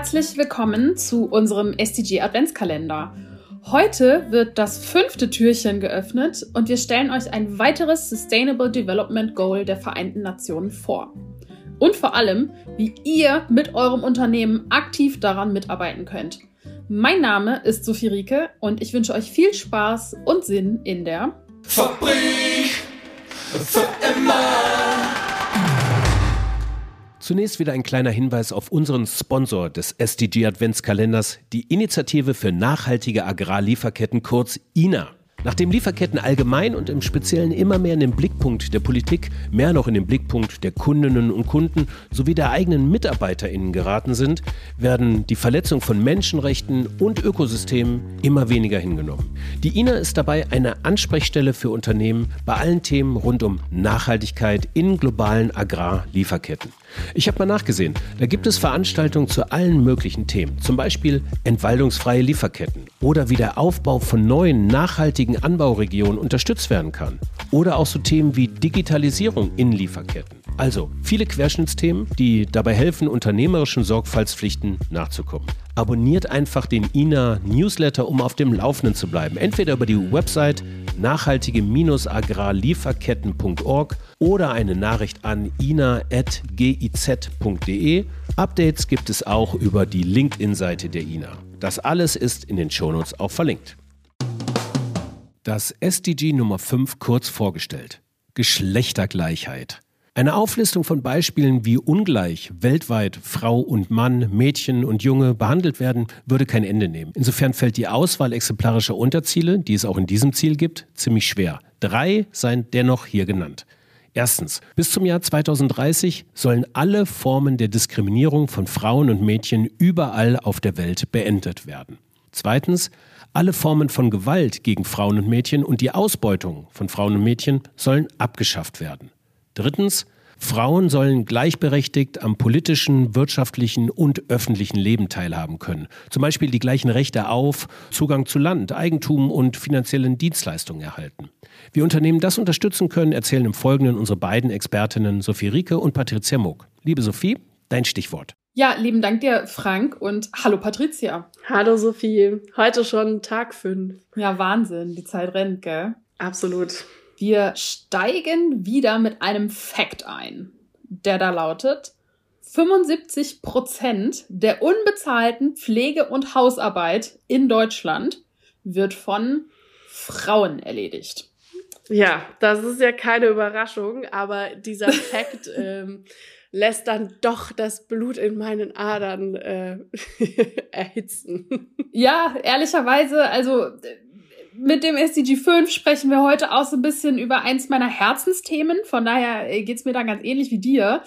Herzlich willkommen zu unserem SDG Adventskalender. Heute wird das fünfte Türchen geöffnet und wir stellen euch ein weiteres Sustainable Development Goal der Vereinten Nationen vor. Und vor allem, wie ihr mit eurem Unternehmen aktiv daran mitarbeiten könnt. Mein Name ist Sophie Rieke und ich wünsche euch viel Spaß und Sinn in der Fabrik für immer. Zunächst wieder ein kleiner Hinweis auf unseren Sponsor des SDG Adventskalenders, die Initiative für nachhaltige Agrarlieferketten kurz INA. Nachdem Lieferketten allgemein und im Speziellen immer mehr in den Blickpunkt der Politik, mehr noch in den Blickpunkt der Kundinnen und Kunden sowie der eigenen MitarbeiterInnen geraten sind, werden die Verletzung von Menschenrechten und Ökosystemen immer weniger hingenommen. Die INA ist dabei eine Ansprechstelle für Unternehmen bei allen Themen rund um Nachhaltigkeit in globalen Agrarlieferketten. Ich habe mal nachgesehen, da gibt es Veranstaltungen zu allen möglichen Themen, zum Beispiel entwaldungsfreie Lieferketten oder wie der Aufbau von neuen nachhaltigen Anbauregionen unterstützt werden kann. Oder auch so Themen wie Digitalisierung in Lieferketten. Also viele Querschnittsthemen, die dabei helfen, unternehmerischen Sorgfaltspflichten nachzukommen. Abonniert einfach den INA Newsletter, um auf dem Laufenden zu bleiben. Entweder über die Website nachhaltige-agrarlieferketten.org oder eine Nachricht an ina.giz.de. Updates gibt es auch über die LinkedIn-Seite der INA. Das alles ist in den Shownotes auch verlinkt. Das SDG Nummer 5 kurz vorgestellt. Geschlechtergleichheit. Eine Auflistung von Beispielen, wie ungleich weltweit Frau und Mann, Mädchen und Junge behandelt werden, würde kein Ende nehmen. Insofern fällt die Auswahl exemplarischer Unterziele, die es auch in diesem Ziel gibt, ziemlich schwer. Drei seien dennoch hier genannt. Erstens, bis zum Jahr 2030 sollen alle Formen der Diskriminierung von Frauen und Mädchen überall auf der Welt beendet werden. Zweitens, alle Formen von Gewalt gegen Frauen und Mädchen und die Ausbeutung von Frauen und Mädchen sollen abgeschafft werden. Drittens, Frauen sollen gleichberechtigt am politischen, wirtschaftlichen und öffentlichen Leben teilhaben können. Zum Beispiel die gleichen Rechte auf Zugang zu Land, Eigentum und finanziellen Dienstleistungen erhalten. Wie Unternehmen das unterstützen können, erzählen im Folgenden unsere beiden Expertinnen Sophie Rieke und Patricia Muck. Liebe Sophie, dein Stichwort. Ja, lieben Dank dir, Frank, und hallo Patricia. Hallo Sophie. Heute schon Tag 5. Ja, Wahnsinn, die Zeit rennt, gell? Absolut. Wir steigen wieder mit einem Fact ein, der da lautet, 75 Prozent der unbezahlten Pflege- und Hausarbeit in Deutschland wird von Frauen erledigt. Ja, das ist ja keine Überraschung, aber dieser Fact ähm, lässt dann doch das Blut in meinen Adern äh, erhitzen. Ja, ehrlicherweise, also mit dem SDG 5 sprechen wir heute auch so ein bisschen über eins meiner Herzensthemen. Von daher äh, geht's mir da ganz ähnlich wie dir.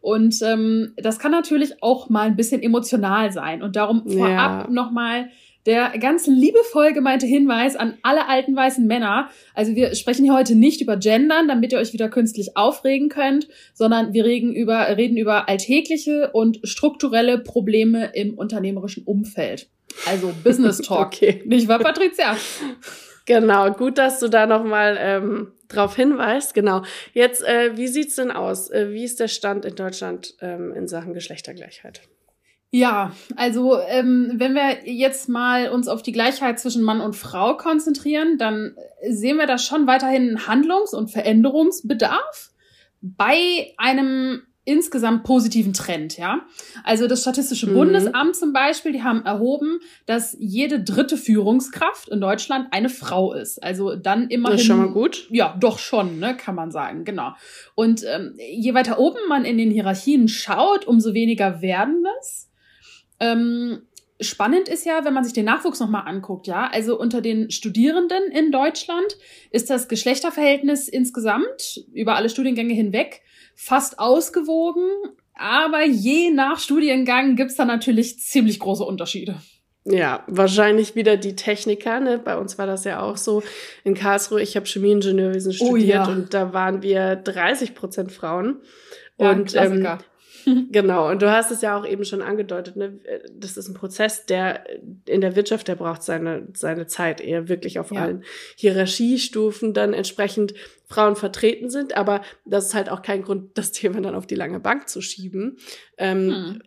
Und ähm, das kann natürlich auch mal ein bisschen emotional sein. Und darum vorab ja. nochmal der ganz liebevoll gemeinte Hinweis an alle alten weißen Männer. Also wir sprechen hier heute nicht über Gendern, damit ihr euch wieder künstlich aufregen könnt, sondern wir reden über, reden über alltägliche und strukturelle Probleme im unternehmerischen Umfeld. Also Business Talk. okay. Nicht wahr, Patricia? Genau, gut, dass du da nochmal ähm, drauf hinweist. Genau. Jetzt, äh, wie sieht's denn aus? Äh, wie ist der Stand in Deutschland ähm, in Sachen Geschlechtergleichheit? Ja, also ähm, wenn wir jetzt mal uns auf die Gleichheit zwischen Mann und Frau konzentrieren, dann sehen wir da schon weiterhin Handlungs- und Veränderungsbedarf bei einem insgesamt positiven Trend, ja. Also das Statistische mhm. Bundesamt zum Beispiel, die haben erhoben, dass jede dritte Führungskraft in Deutschland eine Frau ist. Also dann immerhin. Das ist schon mal gut. Ja, doch schon, ne, kann man sagen, genau. Und ähm, je weiter oben man in den Hierarchien schaut, umso weniger werden das. Ähm, spannend ist ja, wenn man sich den Nachwuchs nochmal anguckt, ja, also unter den Studierenden in Deutschland ist das Geschlechterverhältnis insgesamt über alle Studiengänge hinweg fast ausgewogen, aber je nach Studiengang gibt's da natürlich ziemlich große Unterschiede. Ja, wahrscheinlich wieder die Techniker. Ne? Bei uns war das ja auch so in Karlsruhe. Ich habe Chemieingenieurwesen studiert oh, ja. und da waren wir 30 Prozent Frauen. Ja, und ähm, genau, und du hast es ja auch eben schon angedeutet, ne? das ist ein Prozess, der in der Wirtschaft, der braucht seine, seine Zeit, eher wirklich auf ja. allen Hierarchiestufen dann entsprechend Frauen vertreten sind, aber das ist halt auch kein Grund, das Thema dann auf die lange Bank zu schieben. Ähm, hm.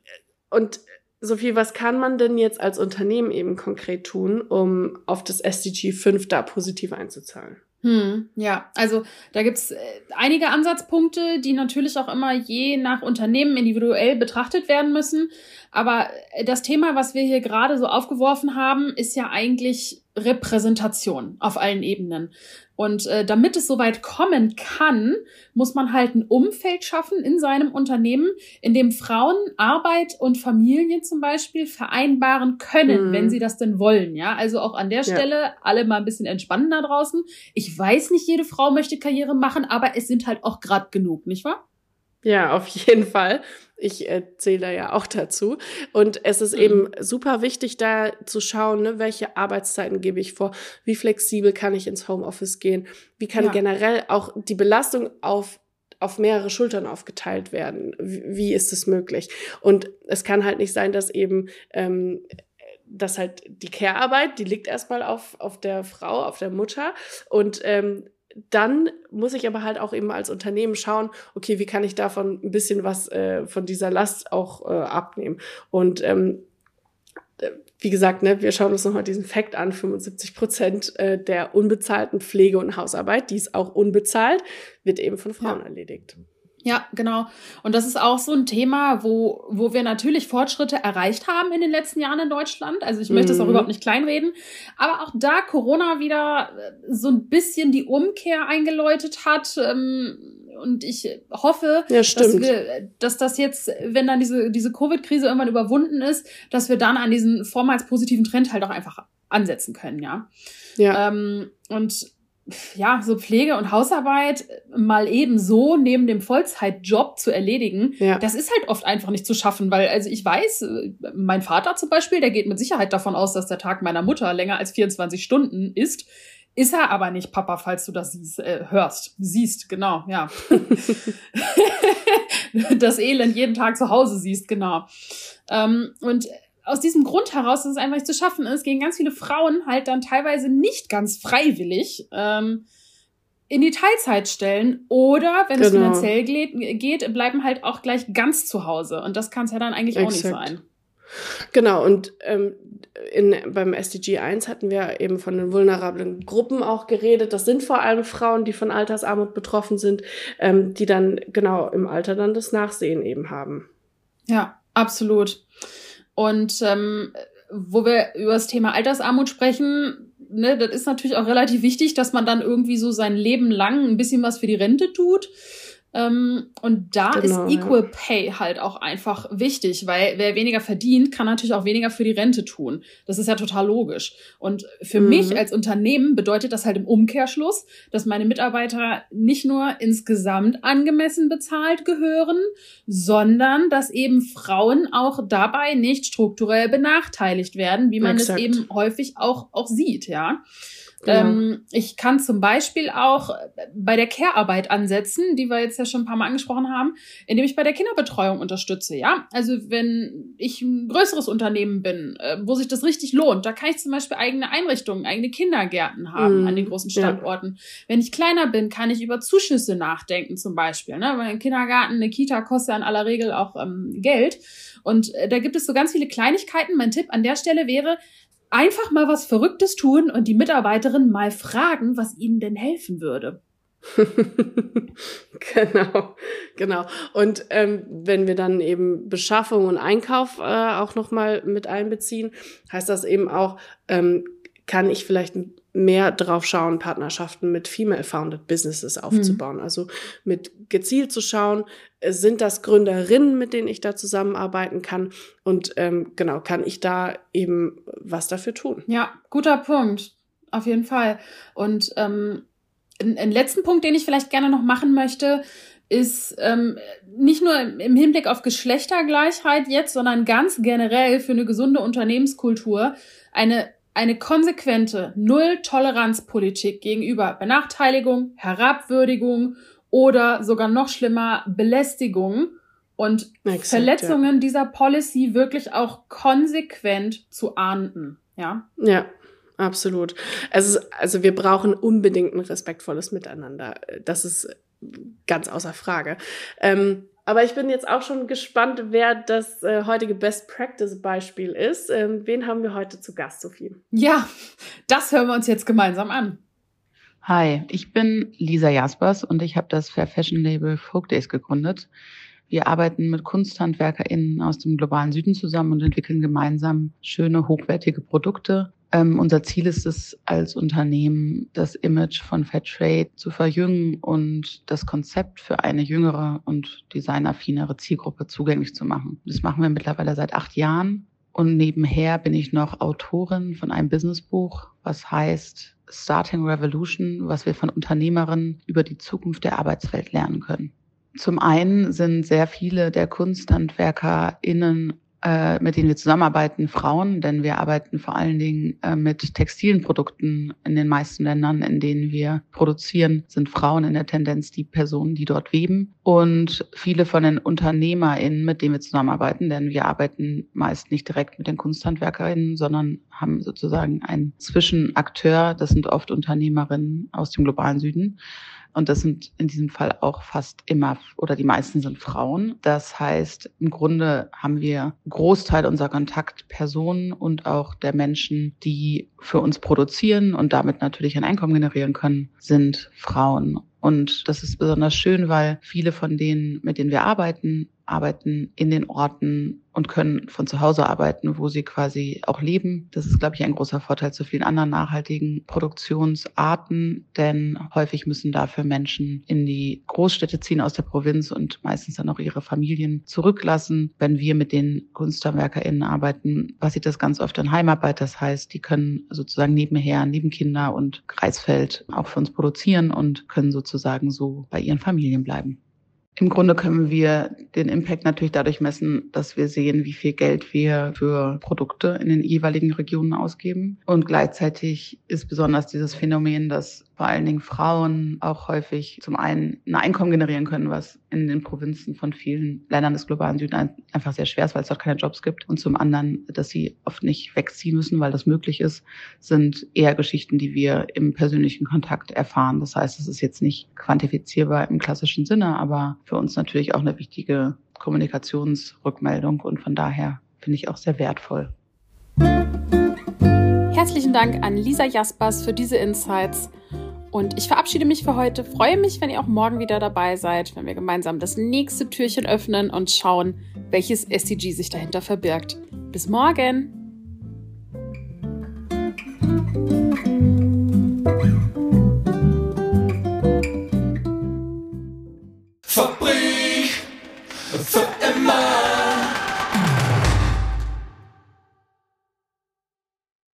Und Sophie, was kann man denn jetzt als Unternehmen eben konkret tun, um auf das SDG 5 da positiv einzuzahlen? Hm, ja, also da gibt's äh, einige Ansatzpunkte, die natürlich auch immer je nach Unternehmen individuell betrachtet werden müssen. Aber äh, das Thema, was wir hier gerade so aufgeworfen haben, ist ja eigentlich Repräsentation auf allen Ebenen. Und äh, damit es soweit kommen kann, muss man halt ein Umfeld schaffen in seinem Unternehmen, in dem Frauen Arbeit und Familie zum Beispiel vereinbaren können, mhm. wenn sie das denn wollen. Ja, also auch an der Stelle ja. alle mal ein bisschen entspannen da draußen. Ich weiß nicht, jede Frau möchte Karriere machen, aber es sind halt auch grad genug, nicht wahr? Ja, auf jeden Fall. Ich äh, zähle da ja auch dazu. Und es ist mhm. eben super wichtig, da zu schauen, ne, welche Arbeitszeiten gebe ich vor, wie flexibel kann ich ins Homeoffice gehen, wie kann ja. generell auch die Belastung auf auf mehrere Schultern aufgeteilt werden. Wie, wie ist es möglich? Und es kann halt nicht sein, dass eben ähm, dass halt die Care-Arbeit, die liegt erstmal auf, auf der Frau, auf der Mutter und ähm, dann muss ich aber halt auch eben als Unternehmen schauen, okay, wie kann ich davon ein bisschen was äh, von dieser Last auch äh, abnehmen. Und ähm, äh, wie gesagt, ne, wir schauen uns nochmal diesen Fakt an, 75 Prozent äh, der unbezahlten Pflege- und Hausarbeit, die ist auch unbezahlt, wird eben von Frauen ja. erledigt. Ja, genau. Und das ist auch so ein Thema, wo, wo wir natürlich Fortschritte erreicht haben in den letzten Jahren in Deutschland. Also ich möchte es auch mhm. überhaupt nicht kleinreden. Aber auch da Corona wieder äh, so ein bisschen die Umkehr eingeläutet hat. Ähm, und ich hoffe, ja, dass, wir, dass das jetzt, wenn dann diese, diese Covid-Krise irgendwann überwunden ist, dass wir dann an diesen vormals positiven Trend halt auch einfach ansetzen können, ja. Ja. Ähm, und ja, so Pflege und Hausarbeit mal eben so neben dem Vollzeitjob zu erledigen, ja. das ist halt oft einfach nicht zu schaffen, weil, also ich weiß, äh, mein Vater zum Beispiel, der geht mit Sicherheit davon aus, dass der Tag meiner Mutter länger als 24 Stunden ist. Ist er aber nicht, Papa, falls du das siehst, äh, hörst. Siehst, genau, ja. das Elend jeden Tag zu Hause siehst, genau. Ähm, und aus diesem Grund heraus, dass es einfach nicht zu schaffen ist, gehen ganz viele Frauen halt dann teilweise nicht ganz freiwillig ähm, in die Teilzeit stellen oder wenn genau. es finanziell geht, bleiben halt auch gleich ganz zu Hause. Und das kann es ja dann eigentlich Exakt. auch nicht sein. Genau, und ähm, in, beim SDG 1 hatten wir eben von den vulnerablen Gruppen auch geredet. Das sind vor allem Frauen, die von Altersarmut betroffen sind, ähm, die dann genau im Alter dann das Nachsehen eben haben. Ja, absolut. Und ähm, wo wir über das Thema Altersarmut sprechen, ne, das ist natürlich auch relativ wichtig, dass man dann irgendwie so sein Leben lang ein bisschen was für die Rente tut. Ähm, und da genau, ist Equal ja. Pay halt auch einfach wichtig, weil wer weniger verdient, kann natürlich auch weniger für die Rente tun. Das ist ja total logisch. Und für mhm. mich als Unternehmen bedeutet das halt im Umkehrschluss, dass meine Mitarbeiter nicht nur insgesamt angemessen bezahlt gehören, sondern dass eben Frauen auch dabei nicht strukturell benachteiligt werden, wie man Exakt. es eben häufig auch, auch sieht, ja. Genau. Ähm, ich kann zum Beispiel auch bei der Care-Arbeit ansetzen, die wir jetzt ja schon ein paar Mal angesprochen haben, indem ich bei der Kinderbetreuung unterstütze. Ja, also wenn ich ein größeres Unternehmen bin, äh, wo sich das richtig lohnt, da kann ich zum Beispiel eigene Einrichtungen, eigene Kindergärten haben mm, an den großen Standorten. Ja. Wenn ich kleiner bin, kann ich über Zuschüsse nachdenken zum Beispiel. Ne? Weil ein Kindergarten, eine Kita kostet ja in aller Regel auch ähm, Geld. Und äh, da gibt es so ganz viele Kleinigkeiten. Mein Tipp an der Stelle wäre, einfach mal was Verrücktes tun und die Mitarbeiterin mal fragen, was ihnen denn helfen würde. genau, genau. Und ähm, wenn wir dann eben Beschaffung und Einkauf äh, auch nochmal mit einbeziehen, heißt das eben auch, ähm, kann ich vielleicht mehr drauf schauen, Partnerschaften mit Female-Founded Businesses aufzubauen. Mhm. Also mit gezielt zu schauen, äh, sind das Gründerinnen, mit denen ich da zusammenarbeiten kann? Und ähm, genau, kann ich da eben was dafür tun? Ja, guter Punkt. Auf jeden Fall. Und ähm, ein letzten Punkt, den ich vielleicht gerne noch machen möchte, ist ähm, nicht nur im Hinblick auf Geschlechtergleichheit jetzt, sondern ganz generell für eine gesunde Unternehmenskultur eine eine konsequente Null-Toleranz-Politik gegenüber Benachteiligung, Herabwürdigung oder sogar noch schlimmer Belästigung und Exakt, Verletzungen ja. dieser Policy wirklich auch konsequent zu ahnden. Ja. Ja. Absolut. Also, also wir brauchen unbedingt ein respektvolles Miteinander. Das ist ganz außer Frage. Ähm, Aber ich bin jetzt auch schon gespannt, wer das äh, heutige Best Practice Beispiel ist. Ähm, wen haben wir heute zu Gast, Sophie? Ja, das hören wir uns jetzt gemeinsam an. Hi, ich bin Lisa Jaspers und ich habe das Fair Fashion Label Folk Days gegründet. Wir arbeiten mit KunsthandwerkerInnen aus dem globalen Süden zusammen und entwickeln gemeinsam schöne, hochwertige Produkte. Ähm, unser Ziel ist es als Unternehmen, das Image von Fairtrade zu verjüngen und das Konzept für eine jüngere und designaffinere Zielgruppe zugänglich zu machen. Das machen wir mittlerweile seit acht Jahren. Und nebenher bin ich noch Autorin von einem Businessbuch, was heißt Starting Revolution, was wir von Unternehmerinnen über die Zukunft der Arbeitswelt lernen können. Zum einen sind sehr viele der KunsthandwerkerInnen äh, mit denen wir zusammenarbeiten, Frauen, denn wir arbeiten vor allen Dingen äh, mit textilen Produkten in den meisten Ländern, in denen wir produzieren, sind Frauen in der Tendenz die Personen, die dort weben. Und viele von den UnternehmerInnen, mit denen wir zusammenarbeiten, denn wir arbeiten meist nicht direkt mit den KunsthandwerkerInnen, sondern haben sozusagen einen Zwischenakteur, das sind oft Unternehmerinnen aus dem globalen Süden und das sind in diesem Fall auch fast immer oder die meisten sind Frauen. Das heißt, im Grunde haben wir Großteil unserer Kontaktpersonen und auch der Menschen, die für uns produzieren und damit natürlich ein Einkommen generieren können, sind Frauen. Und das ist besonders schön, weil viele von denen, mit denen wir arbeiten, arbeiten in den Orten und können von zu Hause arbeiten, wo sie quasi auch leben. Das ist, glaube ich, ein großer Vorteil zu vielen anderen nachhaltigen Produktionsarten, denn häufig müssen dafür Menschen in die Großstädte ziehen aus der Provinz und meistens dann auch ihre Familien zurücklassen. Wenn wir mit den KunsthandwerkerInnen arbeiten, passiert das ganz oft in Heimarbeit. Das heißt, die können sozusagen nebenher, neben Kinder und Kreisfeld auch für uns produzieren und können sozusagen so bei ihren Familien bleiben. Im Grunde können wir den Impact natürlich dadurch messen, dass wir sehen, wie viel Geld wir für Produkte in den jeweiligen Regionen ausgeben. Und gleichzeitig ist besonders dieses Phänomen, dass vor allen Dingen Frauen auch häufig zum einen ein Einkommen generieren können, was in den Provinzen von vielen Ländern des globalen Süden einfach sehr schwer ist, weil es dort keine Jobs gibt. Und zum anderen, dass sie oft nicht wegziehen müssen, weil das möglich ist, sind eher Geschichten, die wir im persönlichen Kontakt erfahren. Das heißt, es ist jetzt nicht quantifizierbar im klassischen Sinne, aber für uns natürlich auch eine wichtige Kommunikationsrückmeldung und von daher finde ich auch sehr wertvoll. Herzlichen Dank an Lisa Jaspers für diese Insights. Und ich verabschiede mich für heute. Freue mich, wenn ihr auch morgen wieder dabei seid, wenn wir gemeinsam das nächste Türchen öffnen und schauen, welches SDG sich dahinter verbirgt. Bis morgen!